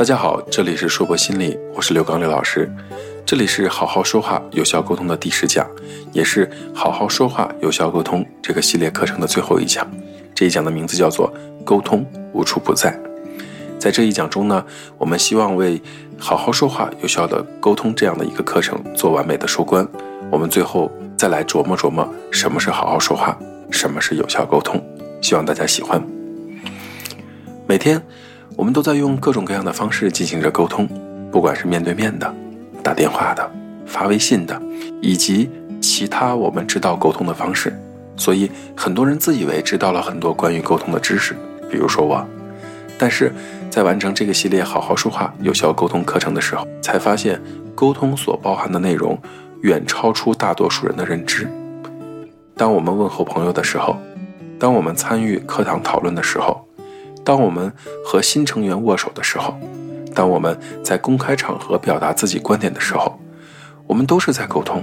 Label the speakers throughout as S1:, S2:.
S1: 大家好，这里是说博心理，我是刘刚刘老师。这里是好好说话有效沟通的第十讲，也是好好说话有效沟通这个系列课程的最后一讲。这一讲的名字叫做“沟通无处不在”。在这一讲中呢，我们希望为好好说话有效的沟通这样的一个课程做完美的收官。我们最后再来琢磨琢磨什么是好好说话，什么是有效沟通。希望大家喜欢。每天，我们都在用各种各样的方式进行着沟通，不管是面对面的。打电话的、发微信的，以及其他我们知道沟通的方式，所以很多人自以为知道了很多关于沟通的知识，比如说我。但是在完成这个系列“好好说话，有效沟通”课程的时候，才发现沟通所包含的内容远超出大多数人的认知。当我们问候朋友的时候，当我们参与课堂讨论的时候，当我们和新成员握手的时候。当我们在公开场合表达自己观点的时候，我们都是在沟通。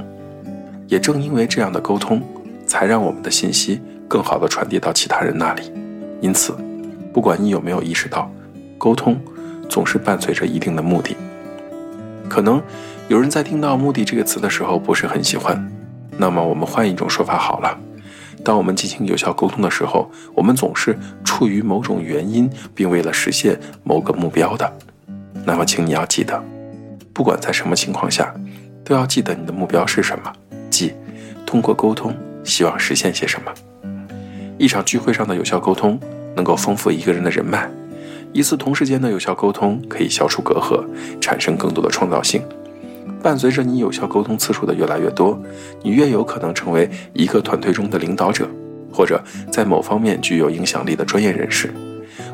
S1: 也正因为这样的沟通，才让我们的信息更好地传递到其他人那里。因此，不管你有没有意识到，沟通总是伴随着一定的目的。可能有人在听到“目的”这个词的时候不是很喜欢，那么我们换一种说法好了。当我们进行有效沟通的时候，我们总是出于某种原因，并为了实现某个目标的。那么，请你要记得，不管在什么情况下，都要记得你的目标是什么，即通过沟通希望实现些什么。一场聚会上的有效沟通能够丰富一个人的人脉，一次同事间的有效沟通可以消除隔阂，产生更多的创造性。伴随着你有效沟通次数的越来越多，你越有可能成为一个团队中的领导者，或者在某方面具有影响力的专业人士。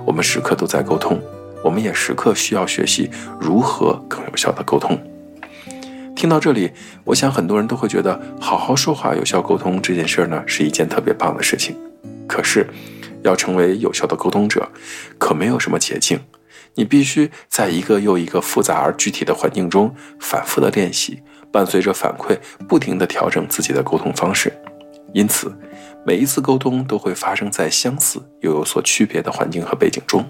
S1: 我们时刻都在沟通。我们也时刻需要学习如何更有效的沟通。听到这里，我想很多人都会觉得好好说话、有效沟通这件事呢是一件特别棒的事情。可是，要成为有效的沟通者，可没有什么捷径。你必须在一个又一个复杂而具体的环境中反复的练习，伴随着反馈，不停的调整自己的沟通方式。因此，每一次沟通都会发生在相似又有所区别的环境和背景中。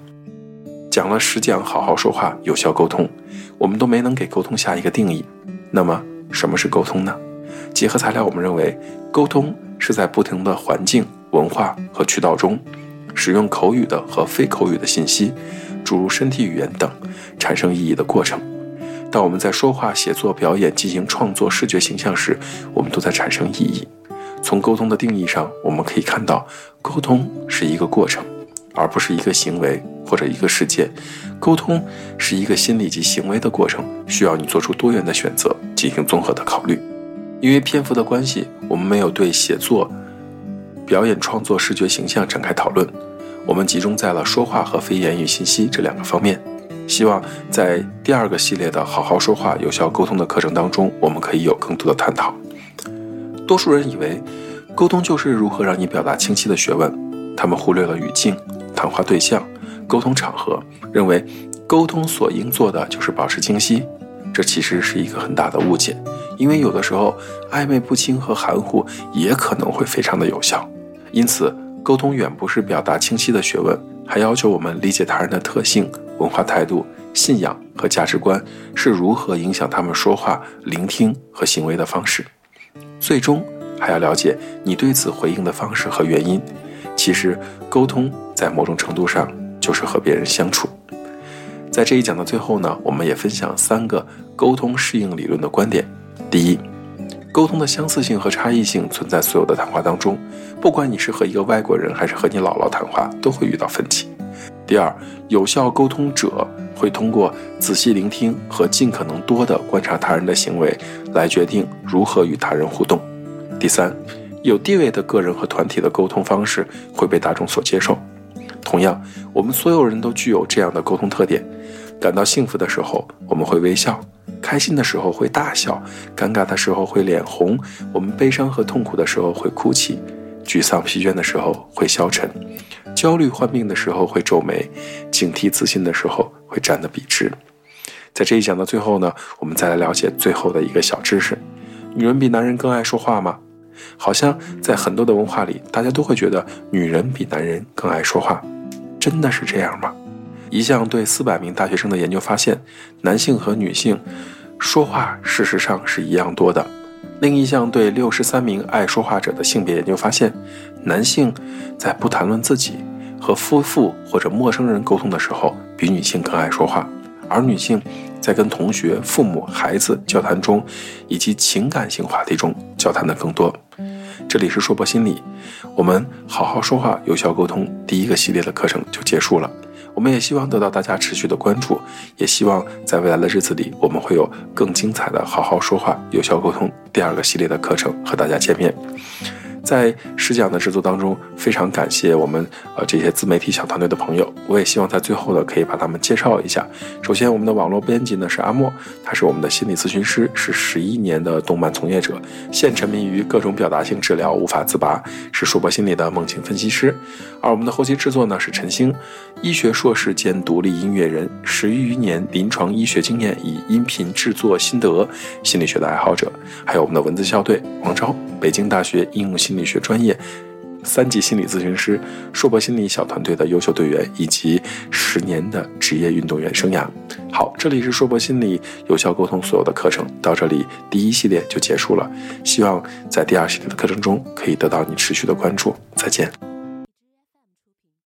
S1: 讲了十讲，好好说话，有效沟通，我们都没能给沟通下一个定义。那么，什么是沟通呢？结合材料，我们认为，沟通是在不同的环境、文化和渠道中，使用口语的和非口语的信息，诸如身体语言等，产生意义的过程。当我们在说话、写作、表演、进行创作、视觉形象时，我们都在产生意义。从沟通的定义上，我们可以看到，沟通是一个过程。而不是一个行为或者一个事件，沟通是一个心理及行为的过程，需要你做出多元的选择，进行综合的考虑。因为篇幅的关系，我们没有对写作、表演、创作、视觉形象展开讨论，我们集中在了说话和非言语信息这两个方面。希望在第二个系列的好好说话、有效沟通的课程当中，我们可以有更多的探讨。多数人以为，沟通就是如何让你表达清晰的学问，他们忽略了语境。谈话对象、沟通场合，认为沟通所应做的就是保持清晰，这其实是一个很大的误解。因为有的时候暧昧不清和含糊也可能会非常的有效。因此，沟通远不是表达清晰的学问，还要求我们理解他人的特性、文化态度、信仰和价值观是如何影响他们说话、聆听和行为的方式。最终，还要了解你对此回应的方式和原因。其实，沟通。在某种程度上，就是和别人相处。在这一讲的最后呢，我们也分享三个沟通适应理论的观点。第一，沟通的相似性和差异性存在所有的谈话当中，不管你是和一个外国人还是和你姥姥谈话，都会遇到分歧。第二，有效沟通者会通过仔细聆听和尽可能多的观察他人的行为，来决定如何与他人互动。第三，有地位的个人和团体的沟通方式会被大众所接受。同样，我们所有人都具有这样的沟通特点：感到幸福的时候，我们会微笑；开心的时候会大笑；尴尬的时候会脸红；我们悲伤和痛苦的时候会哭泣；沮丧疲倦的时候会消沉；焦虑患病的时候会皱眉；警惕自信的时候会站得笔直。在这一讲的最后呢，我们再来了解最后的一个小知识：女人比男人更爱说话吗？好像在很多的文化里，大家都会觉得女人比男人更爱说话。真的是这样吗？一项对四百名大学生的研究发现，男性和女性说话事实上是一样多的。另一项对六十三名爱说话者的性别研究发现，男性在不谈论自己和夫妇或者陌生人沟通的时候，比女性更爱说话，而女性在跟同学、父母、孩子交谈中，以及情感性话题中交谈的更多。这里是说博心理，我们好好说话，有效沟通第一个系列的课程就结束了。我们也希望得到大家持续的关注，也希望在未来的日子里，我们会有更精彩的好好说话，有效沟通第二个系列的课程和大家见面。在试讲的制作当中，非常感谢我们呃这些自媒体小团队的朋友。我也希望在最后呢，可以把他们介绍一下。首先，我们的网络编辑呢是阿莫，他是我们的心理咨询师，是十一年的动漫从业者，现沉迷于各种表达性治疗无法自拔，是硕博心理的梦境分析师。而我们的后期制作呢是陈星，医学硕士兼独立音乐人，十余年临床医学经验，以音频制作心得，心理学的爱好者。还有我们的文字校对王昭，北京大学应用心。心理学专业，三级心理咨询师，硕博心理小团队的优秀队员，以及十年的职业运动员生涯。好，这里是硕博心理有效沟通所有的课程，到这里第一系列就结束了。希望在第二系列的课程中可以得到你持续的关注。再见。